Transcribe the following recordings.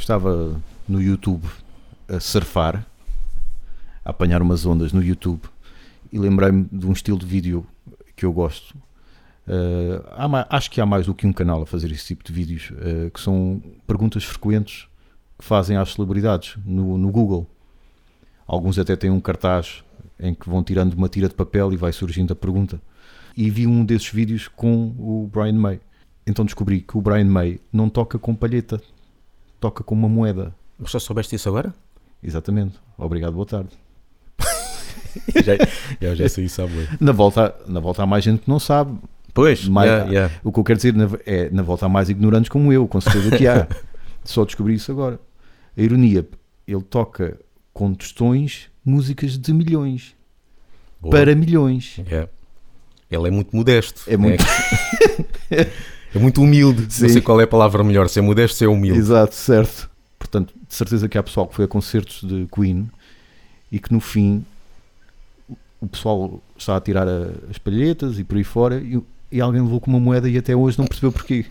estava no YouTube a surfar, a apanhar umas ondas no YouTube e lembrei-me de um estilo de vídeo que eu gosto. Uh, há acho que há mais do que um canal a fazer esse tipo de vídeos, uh, que são perguntas frequentes que fazem às celebridades no, no Google. Alguns até têm um cartaz em que vão tirando uma tira de papel e vai surgindo a pergunta. E vi um desses vídeos com o Brian May. Então descobri que o Brian May não toca com palheta, toca com uma moeda. Mas só soubeste isso agora? Exatamente. Obrigado, boa tarde. já, eu já sei isso há Na volta, na volta há mais gente que não sabe. Pois, mais, yeah, yeah. o que eu quero dizer é na volta há mais ignorantes como eu, com certeza que há. Só descobri isso agora. A ironia, ele toca com tostões músicas de milhões. Boa. Para milhões. Yeah. Ele é muito modesto. É muito. É, é muito humilde. Sim. Não sei qual é a palavra melhor, se é modesto, é humilde. Exato, certo. Portanto, de certeza que há pessoal que foi a concertos de Queen e que no fim o pessoal está a tirar a, as palhetas e por aí fora e, e, alguém levou com uma moeda e até hoje não percebeu porquê.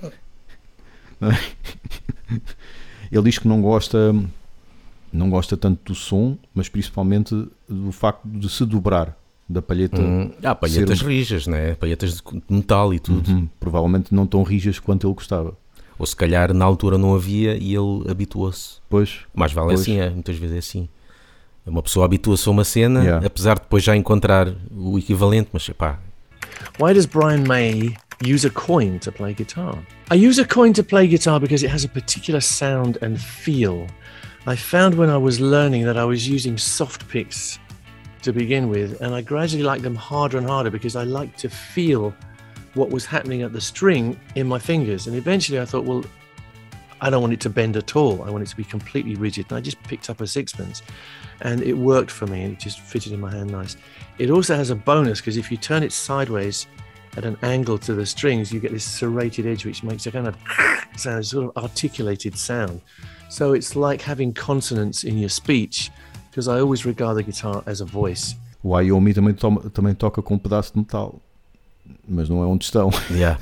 Não é? Ele diz que não gosta não gosta tanto do som, mas principalmente do facto de se dobrar da palheta. Hum, há palhetas ser... rijas, né? palhetas de metal e tudo. Uhum, provavelmente não tão rijas quanto ele gostava. Ou se calhar na altura não havia e ele habituou-se. Pois. Mais vale pois. assim, é, muitas vezes é assim. Uma pessoa habitua-se a uma cena, yeah. apesar de depois já encontrar o equivalente, mas pá. Why does Brian May use a coin to play guitar? I use a coin to play guitar because it has a particular sound and feel. I found when I was learning that I was using soft picks to begin with, and I gradually liked them harder and harder because I liked to feel what was happening at the string in my fingers. And eventually I thought, well, I don't want it to bend at all. I want it to be completely rigid. And I just picked up a sixpence and it worked for me and it just fitted in my hand nice. It also has a bonus because if you turn it sideways at an angle to the strings, you get this serrated edge which makes a kind of sound, sort of articulated sound. So it's like having consonants in your speech because I always regard the guitar as a voice. O Wyoming também, também toca com um pedaço de metal. mas não é um tostão. Yeah.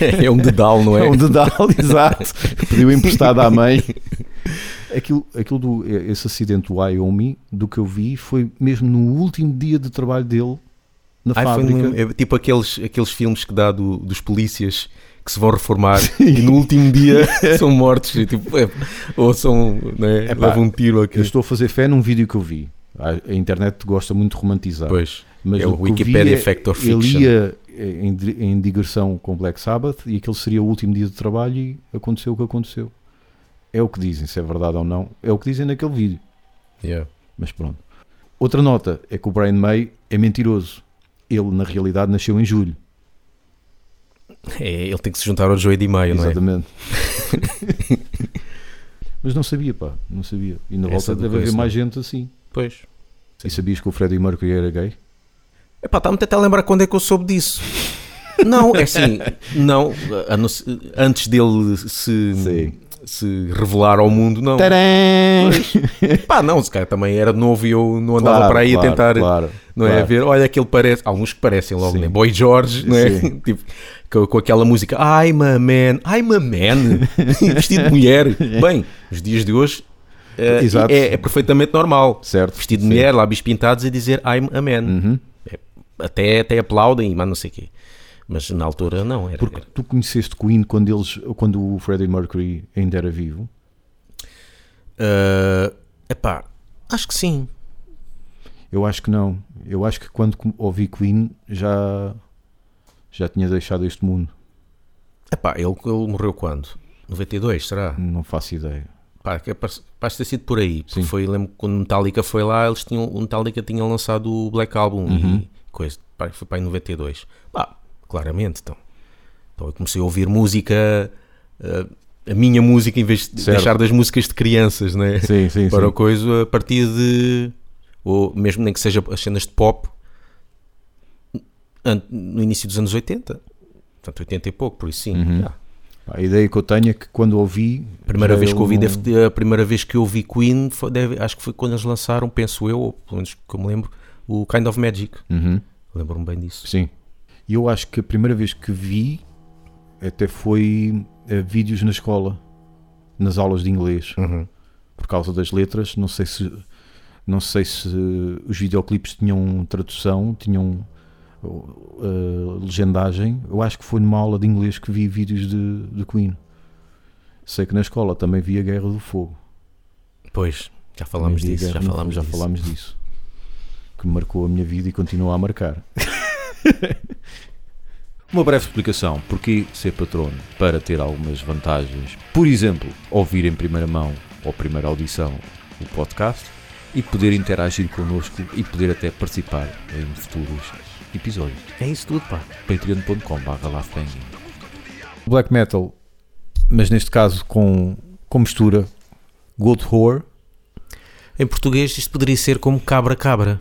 é um dedal, não é? É um dedal, exato. Pediu emprestado à mãe. Aquilo, aquilo do, esse acidente do Wyoming, do que eu vi, foi mesmo no último dia de trabalho dele na Ai, fábrica. No, é tipo aqueles, aqueles filmes que dá do, dos polícias que se vão reformar e no último dia são mortos, tipo, é, ou são, né, é, levam um tiro aqui. Eu estou a fazer fé num vídeo que eu vi. A, a internet gosta muito de romantizar. Pois, mas é o, o Wikipedia Factor Fiction. Ele ia em, em digressão com Black Sabbath e aquele seria o último dia de trabalho e aconteceu o que aconteceu. É o que dizem, se é verdade ou não. É o que dizem naquele vídeo. Yeah. Mas pronto. Outra nota é que o Brian May é mentiroso. Ele, na realidade, nasceu em julho. É, ele tem que se juntar ao Joey de Maio, não é? Exatamente. Mas não sabia, pá, não sabia. E na Essa volta deve haver mais gente assim. Pois. E sabias que o Freddie Mercury era gay? Epá, está-me até a lembrar quando é que eu soube disso. Não, é assim, não, antes dele se, se revelar ao mundo, não. Mas, pá, não, se calhar também era novo e eu não andava claro, para aí claro, a tentar, claro, não é? A ver, olha que ele parece, alguns que parecem logo, né? Boy George, não é? tipo, com, com, aquela música, I'm a man, I'm a man, vestido de mulher. Bem, os dias de hoje uh, é, é, perfeitamente normal. Certo. Vestido de mulher, lábios pintados e dizer I'm a man. Uhum até, até aplaudem, mas não sei o quê. Mas na altura não. Era, Porque tu conheceste Queen quando, eles, quando o Freddie Mercury ainda era vivo? Uh, epá, acho que sim. Eu acho que não. Eu acho que quando ouvi Queen já, já tinha deixado este mundo. Epá, ele, ele morreu quando? 92, será? Não faço ideia. Pá, que é para, ter sido por aí. Sim. Foi, lembro quando Metallica foi lá, eles tinham, o Metallica tinha lançado o Black Album uhum. e coisa. Pá, foi para em 92. Pá, claramente, então. Então eu comecei a ouvir música, uh, a minha música, em vez de certo. deixar das músicas de crianças, né? Sim, sim, para sim. a coisa, a partir de. Ou mesmo nem que seja as cenas de pop, no início dos anos 80. Portanto, 80 e pouco, por isso sim. Uhum. A ideia que eu tenho é que quando ouvi. Primeira vez que ouvi, deve, a primeira vez que ouvi Queen, foi, deve, acho que foi quando eles lançaram, penso eu, ou pelo menos que eu me lembro, o Kind of Magic. Uhum. Lembro-me bem disso. Sim. E eu acho que a primeira vez que vi até foi uh, vídeos na escola. nas aulas de inglês Uhum. por causa das letras. Não sei se não sei se os videoclipes tinham tradução, tinham uh, legendagem. Eu acho que foi numa aula de inglês que vi vídeos de, de Queen. Sei que na escola também vi a Guerra do Fogo. Pois, já falámos disso, já falámos já disso. falámos disso. Que marcou a minha vida e continua a marcar. Uma breve explicação. Porquê ser patrono? Para ter algumas vantagens. Por exemplo, ouvir em primeira mão ou primeira audição o podcast e poder interagir connosco e poder até participar em futuros episódios. É isso tudo, pá. patreon.com.br Black metal, mas neste caso com, com mistura Gold Horror, Em português isto poderia ser como cabra-cabra.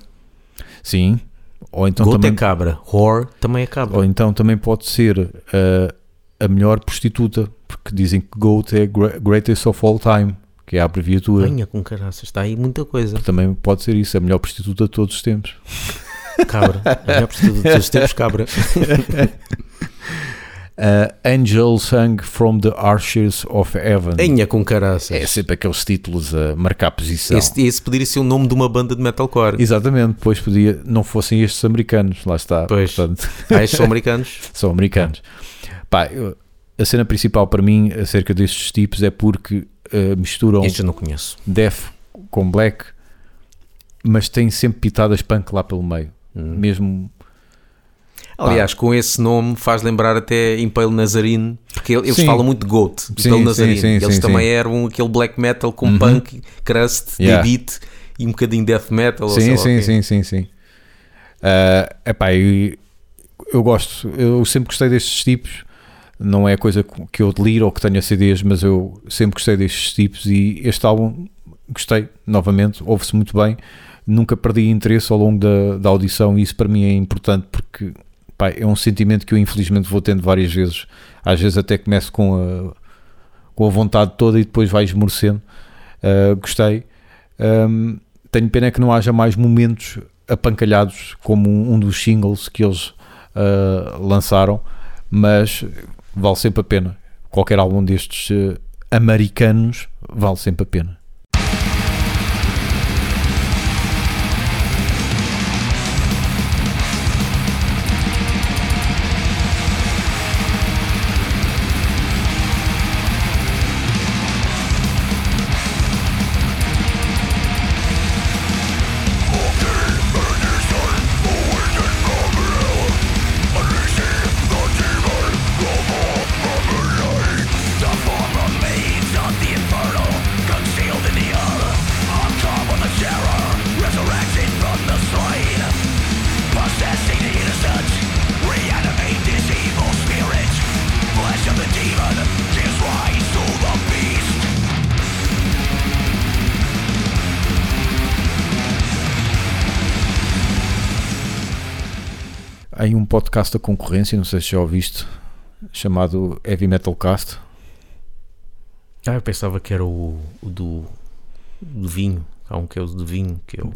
sim, ou então, Goat também, é cabra, whore também é cabra. ou então também pode ser uh, a melhor prostituta, porque dizem que GOAT é Greatest of All Time, que é a abreviatura. Venha com caraças, está aí muita coisa. Também pode ser isso, a melhor prostituta de todos os tempos. Cabra, é melhor por tudo, todos os tempos cabra. Uh, Angel Sung from the Archers of Heaven. Venha com caraças. É sempre aqueles títulos a marcar posição. Esse, esse poderia ser o nome de uma banda de metalcore. Exatamente, pois podia, não fossem estes americanos, lá está. Pois. Portanto, Ah, estes são americanos? são americanos. Pá, eu- a cena principal para mim acerca destes tipos é porque eh, misturam Estes eu não conheço. death com black, mas têm sempre pitadas punk lá pelo meio. Hum. Mesmo. Aliás, com esse nome faz lembrar até Impale Nazarene, porque eles Sim. falam muito de Goat, Impale sim, Nazarene. sim, eles sim, também sim. eram aquele black metal com Uhum. punk, crust, Yeah. beat e um bocadinho death metal. Sim, sim, sim, sim, sim. Ah, epá, eu, eu gosto, eu sempre gostei destes tipos. Não é coisa que eu deliro ou que tenha CDs, mas eu sempre gostei destes tipos e este álbum gostei novamente, ouve-se muito bem. Nunca perdi interesse ao longo da, da audição e isso para mim é importante porque pá, é um sentimento que eu infelizmente vou tendo várias vezes. Às vezes até começo com a, com a vontade toda e depois vai esmorecendo. Ah, gostei. Ahm, tenho pena que não haja mais momentos apancalhados como um, um dos singles que eles ah, lançaram, mas vale sempre a pena. Qualquer álbum destes eh, americanos vale sempre a pena. Há aí um podcast da concorrência, não sei se já ouviste, chamado Heavy Metal Cast. Ah, eu pensava que era o, o do, do vinho. Há um que é o do vinho, que é o.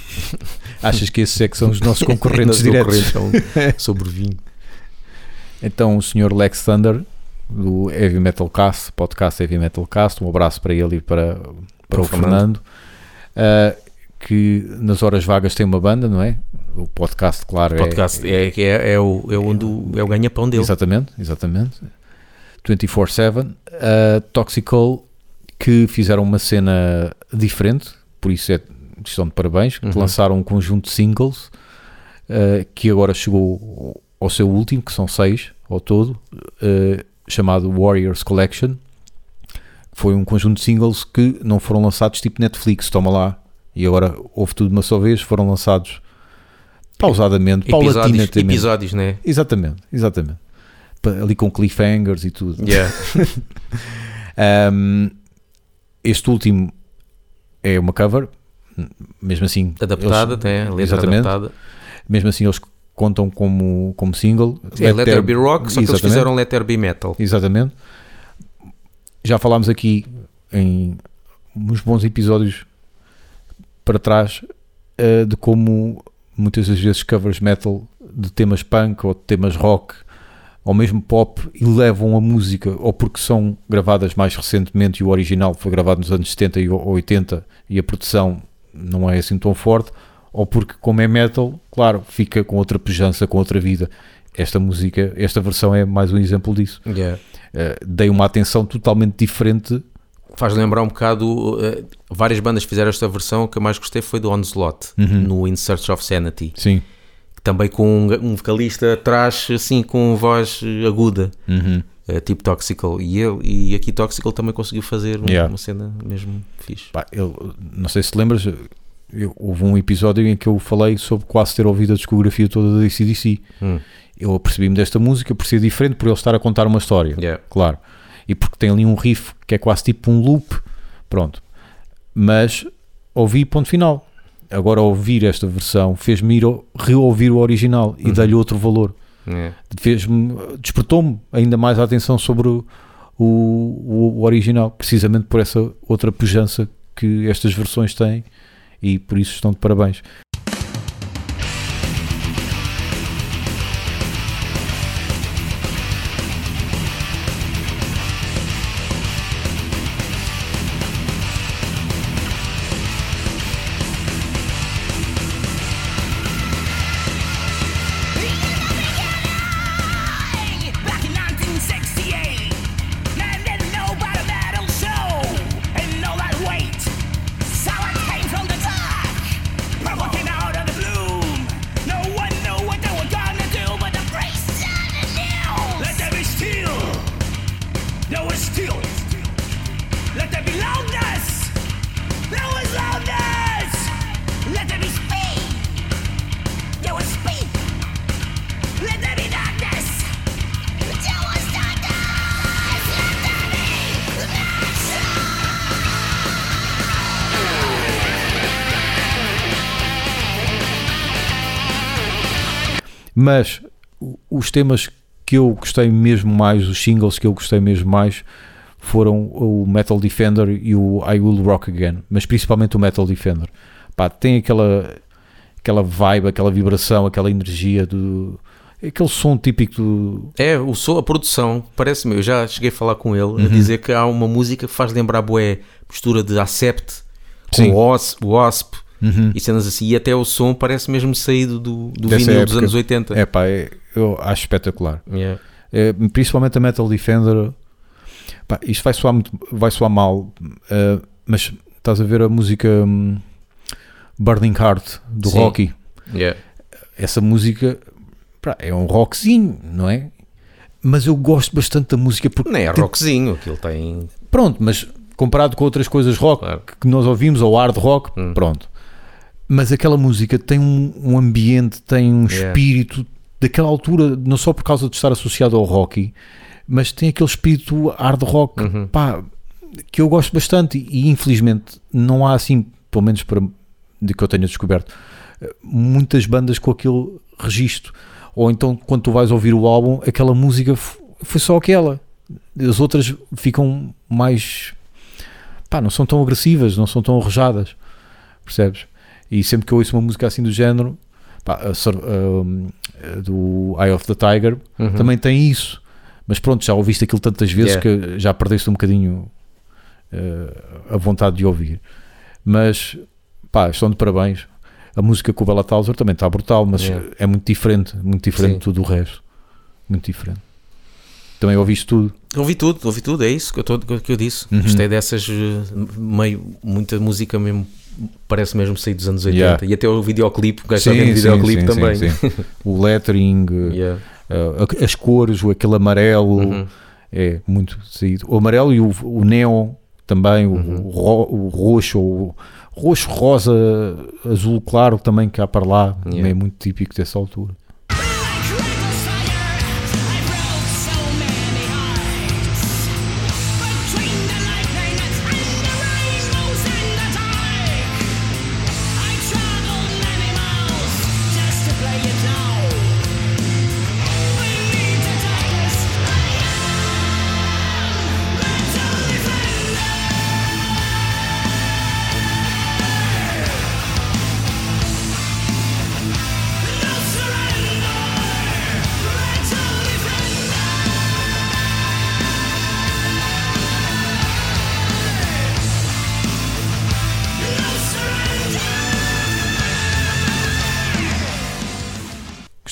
Achas que esses é que são os nossos concorrentes diretos? concorrentes, sobre vinho. Então o Sr. Lex Thunder, do Heavy Metal Cast, podcast Heavy Metal Cast, um abraço para ele e para, para o o Fernando, ah, que nas horas vagas tem uma banda, não é? O podcast, claro, O podcast é, é, é, o, é onde o, é o ganha-pão é... dele. Exatamente, exatamente. 24-7. Uh, Toxical, que fizeram uma cena diferente, por isso é, estão de parabéns, Uhum. lançaram um conjunto de singles, uh, que agora chegou ao seu último, que são seis ao todo, uh, chamado Warriors Collection. Foi um conjunto de singles que não foram lançados tipo Netflix, toma lá. E agora houve tudo uma só vez, foram lançados pausadamente, Episódios, paulatinamente. episódios, né? Exatamente, exatamente. Pa- Ali com cliffhangers e tudo. Yeah. Um, este último é uma cover, mesmo assim. Adaptada, eles- tem a letra exatamente. adaptada. Mesmo assim, eles contam como, como single. É Let There Be Rock, só que eles Exatamente. fizeram Let There Be Metal. Exatamente. Já falámos aqui em uns bons episódios para trás eh, de como muitas das vezes covers metal de temas punk ou de temas rock ou mesmo pop e levam a música, ou porque são gravadas mais recentemente e o original foi gravado nos anos 70 e 80 e a produção não é assim tão forte, ou porque, como é metal, claro, fica com outra pujança, com outra vida. Esta música, esta versão é mais um exemplo disso. Yeah. Uh, dei uma atenção totalmente diferente. Faz lembrar um bocado. Uh, várias bandas fizeram esta versão. O que eu mais gostei foi do Onslaught, uhum. no In Search of Sanity. Sim. Também com um, um vocalista atrás, assim, com voz aguda. Uhum. Uh, tipo Toxical. E, ele, e aqui Toxical também conseguiu fazer yeah. uma cena mesmo fixe. Pá, eu, não sei se te lembras, eu, houve um episódio em que eu falei sobre quase ter ouvido a discografia toda da ACDC. Hum. Eu apercebi-me desta música por ser diferente, por ele estar a contar uma história. Yeah. Claro. E porque tem ali um riff que é quase tipo um loop. Pronto. Mas ouvi ponto final. Agora ouvir esta versão fez-me ir reouvir o original e uhum. dar-lhe outro valor. Yeah. Fez-me, despertou-me ainda mais a atenção sobre o, o, o original, precisamente por essa outra pujança que estas versões têm e por isso estão de parabéns. Mas os temas que eu gostei mesmo mais, os singles que eu gostei mesmo mais, foram o Metal Defender e o I Will Rock Again, mas principalmente o Metal Defender. Pá, tem aquela, aquela vibe, aquela vibração, aquela energia do. Aquele som típico do. É, o som, a produção, parece-me, eu já cheguei a falar com ele, uhum. a dizer que há uma música que faz lembrar boé, mistura de Accept com o Wasp Uhum. e cenas assim. E até o som parece mesmo saído do, do vinil época. dos anos 80. É pá, é, eu acho espetacular. Yeah. É, principalmente a Metal Defender. Pá, isto vai soar, muito, vai soar mal, uh, mas estás a ver a música um, Burning Heart do Sim. Rocky. Yeah. Essa música pá, é um rockzinho, não é? Mas eu gosto bastante da música porque. Nem é tem- rockzinho, aquilo tem. Pronto, mas comparado com outras coisas rock Claro. que nós ouvimos, ou hard rock, Hum. pronto. Mas aquela música tem um, um ambiente, tem um Yeah. espírito daquela altura, não só por causa de estar associado ao rock, mas tem aquele espírito hard rock, Uhum. pá, que eu gosto bastante e infelizmente não há assim, pelo menos para de que eu tenha descoberto, muitas bandas com aquele registro. Ou então quando tu vais ouvir o álbum, aquela música foi só aquela. As outras ficam mais pá, não são tão agressivas, não são tão arrojadas, percebes? E sempre que eu ouço uma música assim do género, pá, a um, a do Eye of the Tiger, Uhum. também tem isso. Mas pronto, já ouviste aquilo tantas vezes que já perdeste um bocadinho eh, a vontade de ouvir. Mas pá, estão de parabéns. A música com o Bela Tauser também está brutal, mas Yeah. é muito diferente, muito diferente Sim. de tudo o resto. Muito diferente. Também ouviste tudo. Ouvi tudo, ouvi tudo, é isso que eu, tô, que eu disse. Uhum. Gostei dessas, eh, meio, muita música mesmo, parece mesmo sair dos anos 80. Yeah. E até o videoclipe, o gajo está vendo videoclipe sim, também. sim, sim. O lettering, Yeah. eh, as cores, aquele amarelo, Uhum. é muito saído. O amarelo e o, o neon também, o, Uhum. o ro- o roxo, o roxo, rosa, azul claro também que há para lá, Yeah. é muito típico dessa altura.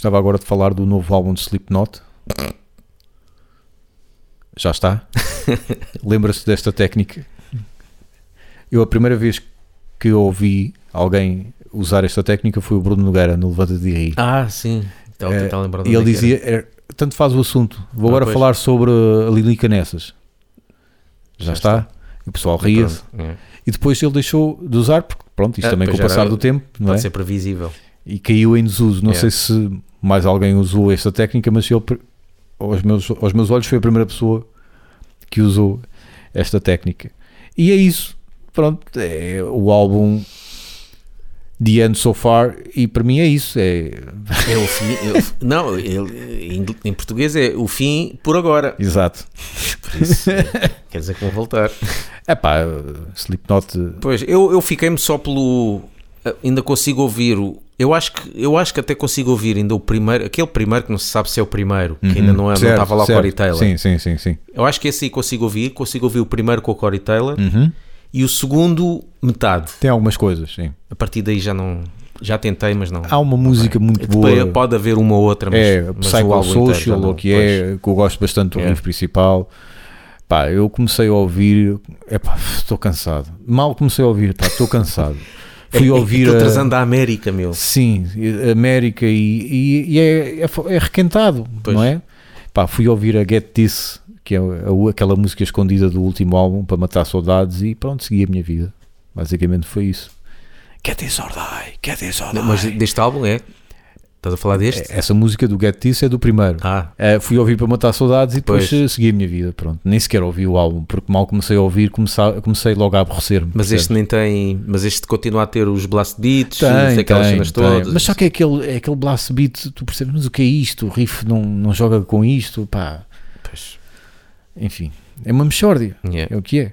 Gostava agora de falar do novo álbum de Slipknot. Já está? Lembra-se desta técnica? Eu, a primeira vez que ouvi alguém usar esta técnica foi o Bruno Nogueira no Levanta de Rir. Ah, sim. Estava a tentar lembrar de E ele é dizia, era, tanto faz o assunto, vou Ah, agora pois. falar sobre a Lilica Nessas. Já, Já está. E o pessoal ria-se. É. E depois ele deixou de usar, porque pronto, isto Ah, também com o passar era- do tempo, não Pode é? ser previsível. E caiu em desuso. Não sei Yeah. se mais alguém usou esta técnica, mas ele, aos, meus, aos meus olhos, foi a primeira pessoa que usou esta técnica. E é isso. Pronto, é o álbum The End So Far, e para mim é isso. É, É o fim. é o- não, ele, em, português é o fim por agora. exato. Por isso, é, quer dizer que vão voltar. É pá, Slipknot. Pois, eu, eu fiquei-me só pelo. Ainda consigo ouvir o. Eu acho, que, eu acho que até consigo ouvir ainda o primeiro, aquele primeiro que não se sabe se é o primeiro, que ainda não, é, não Certo, estava lá o certo. Corey Taylor. Sim, sim, sim, sim. Eu acho que esse aí consigo ouvir, consigo ouvir o primeiro com o Corey Taylor Uhum. e o segundo, metade. Tem algumas coisas, sim. A partir daí já não. Já tentei, mas não. Há uma música muito Depois boa. Pode haver uma ou outra, mas, é mas o Psychosocial, não. ou que é, que eu gosto bastante do É. riff principal. Pá, eu comecei a ouvir, é pá, estou cansado. Mal comecei a ouvir, pá, estou cansado. Fui É- é ouvir a, trazendo da América, meu. sim, América e, e, e é, é, é requentado, Pois. não é? Pá, fui ouvir a Get This, que é a- aquela música escondida do último álbum para matar saudades e pronto, segui a minha vida. Basicamente foi isso. Get This or Die, Get This or Die. Mas deste álbum é? Estás a falar deste? Essa música do Get This é do primeiro. Ah, Uh, fui ouvir para matar saudades e depois Pois. uh, segui a minha vida. Pronto, nem sequer ouvi o álbum, porque mal comecei a ouvir, comecei, comecei logo a aborrecer-me. mas este nem tem. Mas este continua a ter os blast beats, tem, aquelas tem, cenas tem. todas. Mas só que é aquele, é aquele blast beat, tu percebes, mas o que é isto? O riff não, não joga com isto, pá. Pois, Enfim, é uma mexórdia, yeah. é o que é.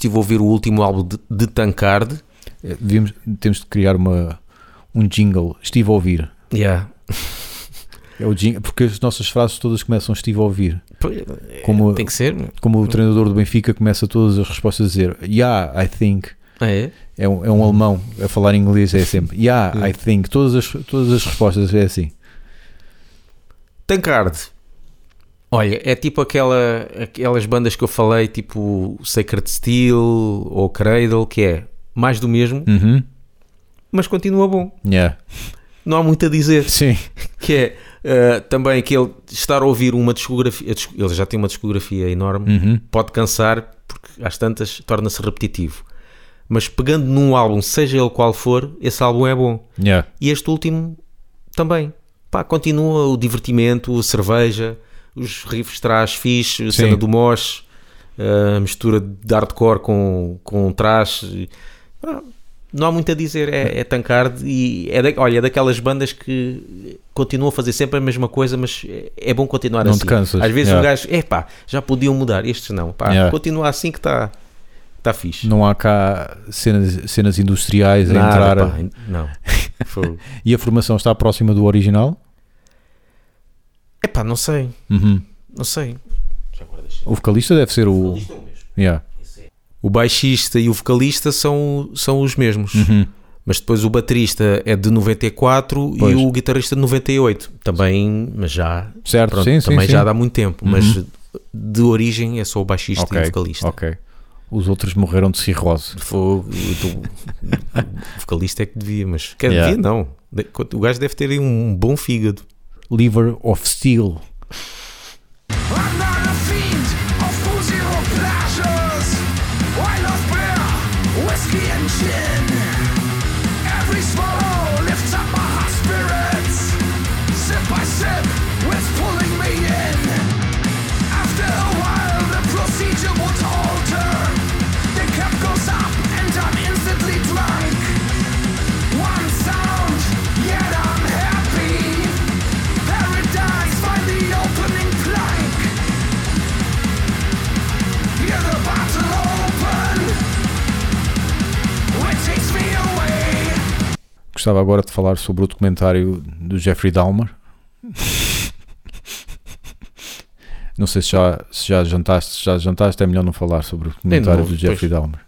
Estive a ouvir o último álbum de, de. É, Devíamos, temos de criar uma, um jingle. Estive a ouvir. Yeah. É o jingle, porque as nossas frases todas começam estive a ouvir. Como, Tem que ser. como o treinador do Benfica começa todas as respostas a dizer Yeah, I think. Ah, é? É um, é um alemão a falar inglês, é sempre Yeah, I think. Todas as, todas as respostas é assim. Tankard. Olha, é tipo aquela, aquelas bandas que eu falei, tipo Sacred Steel ou Cradle, que é mais do mesmo, Uhum. mas continua bom. Yeah. Não há muito a dizer. Sim. Que é eh, também aquele estar a ouvir uma discografia. Ele já tem uma discografia enorme, Uhum. pode cansar, porque às tantas torna-se repetitivo. Mas pegando num álbum, seja ele qual for, esse álbum é bom. Yeah. E este último também. Pá, continua o divertimento, a cerveja, os riffs traz fixe, a Sim. cena do mosh, a mistura de hardcore com, com trash. Não há muito a dizer, é, é tankard e é da- olha, é daquelas bandas que continuam a fazer sempre a mesma coisa, mas é- bom continuar Não te assim. cansas, Às vezes yeah. um gajo, é pá, já podiam mudar, estes não, pá, Yeah. continua assim que está tá fixe. Não há cá cenas, cenas industriais a Nada, entrar. pá, não. E a formação está próxima do original? É pá, não sei, Uhum. não sei. O vocalista deve ser o. Yeah. O baixista e o vocalista são, são os mesmos. Uhum. Mas depois o baterista é de 94 Pois. e o guitarrista de 98. Também, mas já, Certo, pronto, sim, sim. também sim. já dá muito tempo. Uhum. Mas de origem é só o baixista Ok, e o vocalista. Ok. Os outros morreram de cirrose. Fogo, o, o vocalista é que devia, mas quer Yeah. devia não. O gajo deve ter um bom fígado. Liver of Steel. Gostava agora de falar sobre o documentário do Jeffrey Dahmer. Não sei se já, se já jantaste, se já jantaste, é melhor não falar sobre o documentário não, do Jeffrey pois. Dahmer.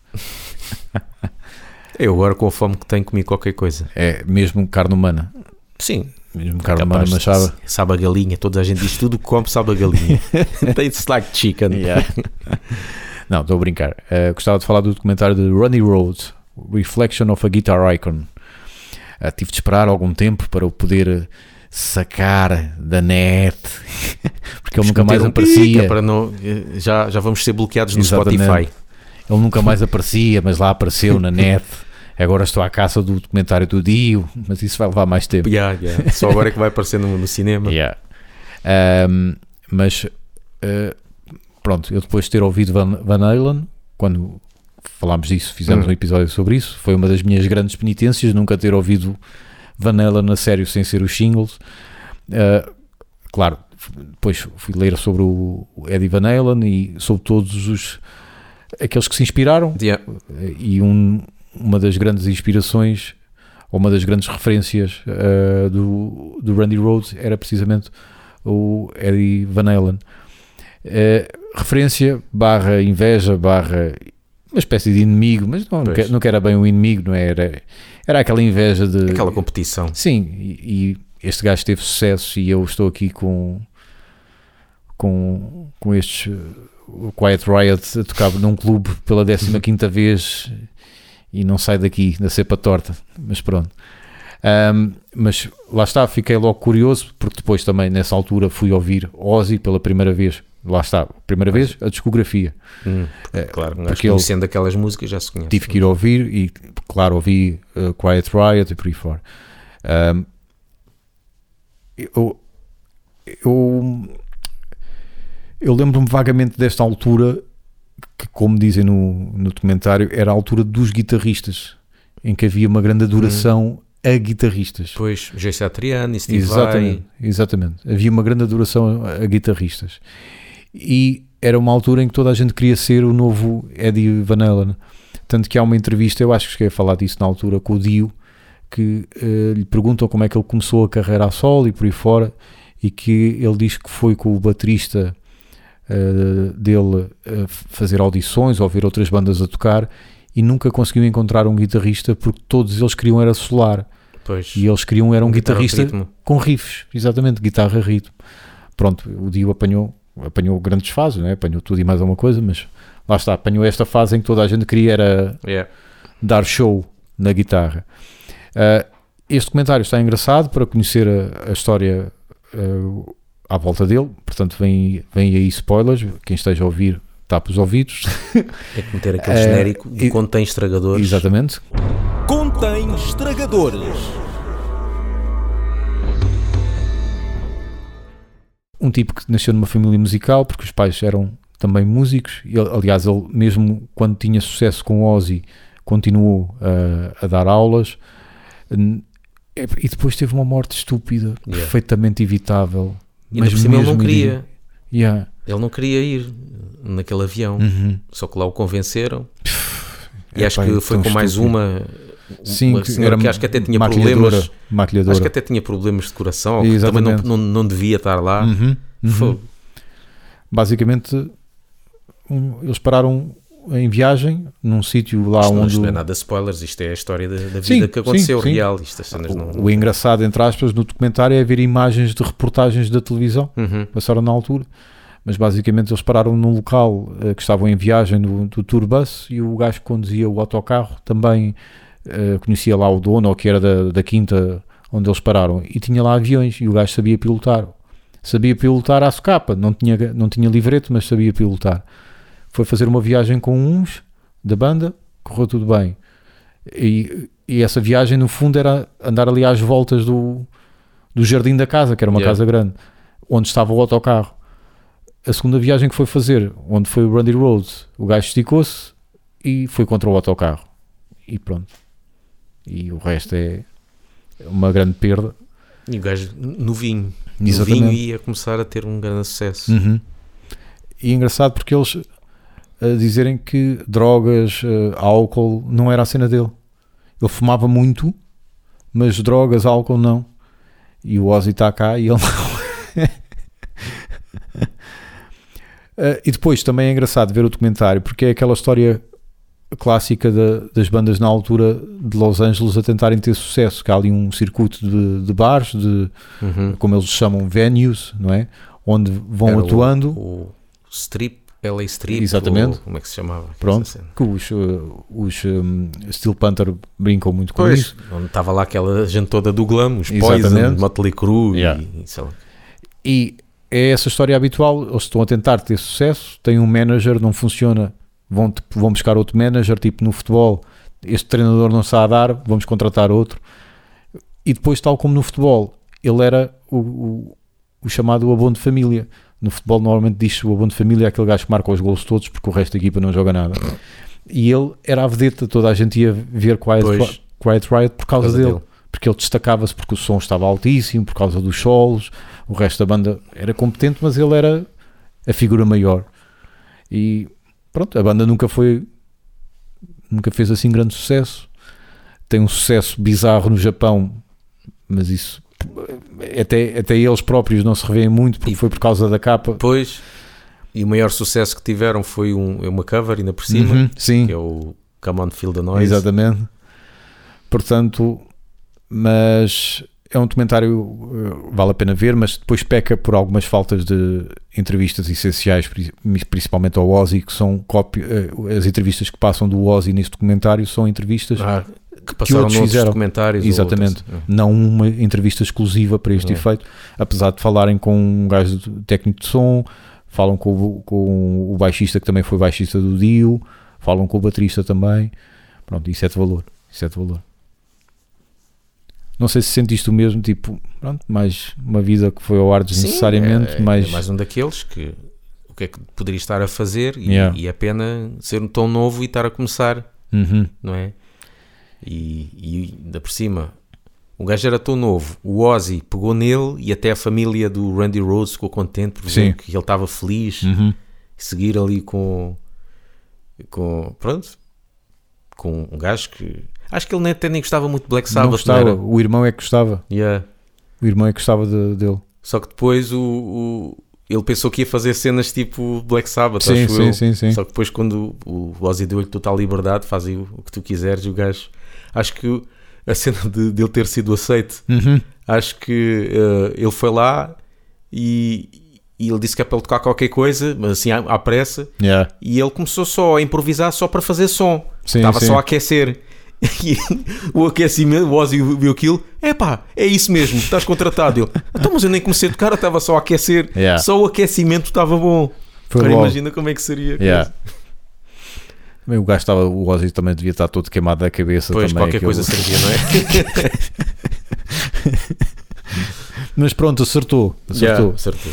Eu agora com a fome que tenho comi qualquer coisa. É mesmo carne humana. Sim. Mesmo carne humana, mas sabe. Sabe a galinha, toda a gente diz tudo que come sabe a galinha. Tastes like chicken. Não, estou a brincar. Eh, gostava de falar do documentário de Ronnie Rhodes, Reflection of a Guitar Icon. Eh, tive de esperar algum tempo para o poder sacar da net, porque ele nunca mais um aparecia. Para não, já, já vamos ser bloqueados no Exatamente. Spotify. Ele nunca mais aparecia, mas lá apareceu na net. Agora estou à caça do documentário do Dio, mas isso vai levar mais tempo. Yeah, yeah. Só agora é que vai aparecer no, no cinema. Yeah. Ahm, mas eh, pronto, eu depois de ter ouvido Van, Van Halen, quando falámos disso, fizemos Hum. um episódio sobre isso, foi uma das minhas grandes penitências, nunca ter ouvido Van Halen a sério sem ser os singles. Ah, claro, depois fui ler sobre o o Eddie Van Halen e sobre todos os aqueles que se inspiraram Yeah. e um- uma das grandes inspirações ou uma das grandes referências uh, do, do Randy Rhodes era precisamente o Eddie Van Halen. Uh, referência barra inveja barra uma espécie de inimigo, mas não, Pois. que era bem um inimigo, não é? era? Era aquela inveja de Aquela competição. Sim, e, e este gajo teve sucesso e eu estou aqui com com, com estes o Quiet Riot a tocar num clube pela 15 vez e não sai daqui da cepa torta, mas pronto. Ahm, mas lá está, fiquei logo curioso porque depois também nessa altura fui ouvir Ozzy pela primeira vez. Lá está, primeira vez a discografia. Hum, É, claro, um gajo porque ele- conhecendo aquelas músicas já se conhece. Tive que ir ouvir e, claro, ouvi uh, Quiet Riot e por aí fora. Um, eu, eu, eu lembro-me vagamente desta altura, que, como dizem no, no documentário, era a altura dos guitarristas, em que havia uma grande adoração a guitarristas. Depois, Jay Satriani, Steve Exatamente, exatamente. Havia uma grande adoração a guitarristas. E era uma altura em que toda a gente queria ser o novo Eddie Van Halen. Tanto que há uma entrevista, eu acho que cheguei a falar disso na altura, com o Dio, que eh, lhe perguntam como é que ele começou a carreira a solo e por aí fora, e que ele diz que foi com o baterista eh, dele a fazer audições ou ver outras bandas a tocar e nunca conseguiu encontrar um guitarrista porque todos eles queriam era solar Pois, e eles queriam era um de guitarrista ritmo. com riffs, exatamente, guitarra ritmo. Pronto, o Dio apanhou, apanhou grandes fases, né? apanhou tudo e mais alguma coisa, mas lá está, apanhou esta fase em que toda a gente queria era Yeah. dar show na guitarra. Ah, este documentário está engraçado para conhecer a, a história ah, à volta dele, portanto vem, vem aí spoilers, quem esteja a ouvir tapa os ouvidos. É que meter aquele genérico de e- contém estragadores. Exatamente. Contém estragadores. Um tipo que nasceu numa família musical, porque os pais eram também músicos, e, aliás, ele mesmo quando tinha sucesso com Ozzy, continuou a, a dar aulas, e depois teve uma morte estúpida, Yeah. perfeitamente evitável. E por cima ele não mesmo queria. Yeah. Ele não queria ir naquele avião. Uhum. Só que lá o convenceram. E É, acho que foi com mais estúpido. uma. Sim, uma senhora que acho que até tinha problemas. maquilhadora. Acho que até tinha problemas de coração. ou que também não, não, não devia estar lá. Uhum, uhum. Basicamente, um, eles pararam em viagem num sítio lá Isto, onde isto não é o- nada spoilers, isto é a história da, da Sim, vida que aconteceu, sim, sim. real. Cenas não. O, o engraçado, entre aspas, no documentário é ver imagens de reportagens da televisão, Uhum. passaram na altura, mas basicamente eles pararam num local eh, que estavam em viagem do, do tour bus e o gajo que conduzia o autocarro também eh, conhecia lá o dono, ou que era da, da quinta onde eles pararam, e tinha lá aviões e o gajo sabia pilotar. Sabia pilotar à socapa, não tinha, não tinha livreto, mas sabia pilotar. Foi fazer uma viagem com uns da banda, correu tudo bem. E, e essa viagem, no fundo, era andar ali às voltas do, do jardim da casa, que era uma Yeah. casa grande, onde estava o autocarro. A segunda viagem que foi fazer, onde foi o Randy Rhodes, o gajo esticou-se e foi contra o autocarro. E pronto. E o resto é uma grande perda. E o gajo novinho. Exatamente. Novinho ia começar a ter um grande sucesso. Uhum. E é engraçado porque eles a dizerem que drogas, eh, álcool não era a cena dele. Ele fumava muito, mas drogas, álcool não. E o Ozzy está cá e ele não. Uh, e depois também é engraçado ver o documentário porque é aquela história clássica da- das bandas na altura de Los Angeles a tentarem ter sucesso, que há ali um circuito de, de bares, de, Uhum. como eles chamam, venues, não é? Onde vão Era o- atuando. O, Strip, LA Strip. Exatamente. como é que se chamava? Pronto. Que os, uh, os um, Steel Panther brincam muito com Pois, isso. onde estava lá aquela gente toda do glam, os. Poison, Motley Crue Yeah. e, e sei lá. E é essa história habitual. Eles estão a tentar ter sucesso, têm um manager, não funciona, vão, vão buscar outro manager, tipo no futebol. Este treinador não a dar, vamos contratar outro. E depois, tal como no futebol, ele era o, o, o chamado abono de família. No futebol, normalmente diz o abono de família é aquele gajo que marca os gols todos porque o resto da equipa não joga nada. E ele era a vedeta, toda a gente ia ver Quiet, Pois. Quiet Riot por causa, Por causa dele dele. porque ele destacava-se porque o som estava altíssimo, por causa dos solos, o resto da banda era competente, mas ele era a figura maior. E pronto, a banda nunca foi, nunca fez assim grande sucesso. Tem um sucesso bizarro no Japão, mas isso até, até eles próprios não se revêem muito porque E- foi por causa da capa. Depois, e o maior sucesso que tiveram foi um, é uma cover ainda por cima, Uhum, sim, que é o Come On Feel the Noise. Exatamente. Portanto, mas é um documentário eh, vale a pena ver, mas depois peca por algumas faltas de entrevistas essenciais, pri- principalmente ao Ozzy, que são cópia, eh, as entrevistas que passam do Ozzy nesse documentário são entrevistas, Ah, que passaram outros noutros fizeram. documentários. ou Exatamente. outros. não uma entrevista exclusiva para este É. efeito, apesar de falarem com um gajo de- técnico de som, falam com, o- com o baixista que também foi baixista do Dio, falam com o baterista também. Pronto, isso é de valor. Isso é de valor. Não sei se sentiste o mesmo, tipo, pronto, mais uma vida que foi ao ar Sim, desnecessariamente, é, é mas, mais um daqueles que o que é que poderia estar a fazer e, Yeah. e é pena ser um tão novo e estar a começar, Uhum, não é? E, e ainda por cima, o gajo era tão novo, o Ozzy pegou nele e até a família do Randy Rhodes ficou contente por Sim. ver que ele estava feliz uhum. seguir ali com, com pronto, com um gajo que acho que ele nem, até nem gostava muito de Black Não Sabbath, não gostava, era? o irmão é que gostava, Yeah. o irmão é que gostava de- dele. Só que depois o, o- ele pensou que ia fazer cenas tipo Black Sabbath, Sim, acho sim, eu. sim, sim. Só que depois quando o o Ozzy deu-lhe total liberdade, faz o, que tu quiseres, e o gajo... Acho que a cena de, de ele ter sido aceite, Uhum. acho que eh, ele foi lá e, e ele disse que é para ele tocar qualquer coisa, mas assim à, à pressa, Yeah. e ele começou só a improvisar só para fazer som. Sim, Estava sim. só a aquecer. E o aquecimento, o Ozzy viu aquilo, é pá, é isso mesmo, estás contratado. Ele, então, mas eu nem comecei a tocar, eu estava só a aquecer, Yeah. só o aquecimento estava bom. Foi Agora logo. imagina como é que seria. Yeah. Também O gajo estava, o Ozzy também devia estar todo queimado da cabeça. Pois, também, qualquer aquilo. coisa servia, não é? Mas pronto, acertou. Acertou. Yeah, acertou.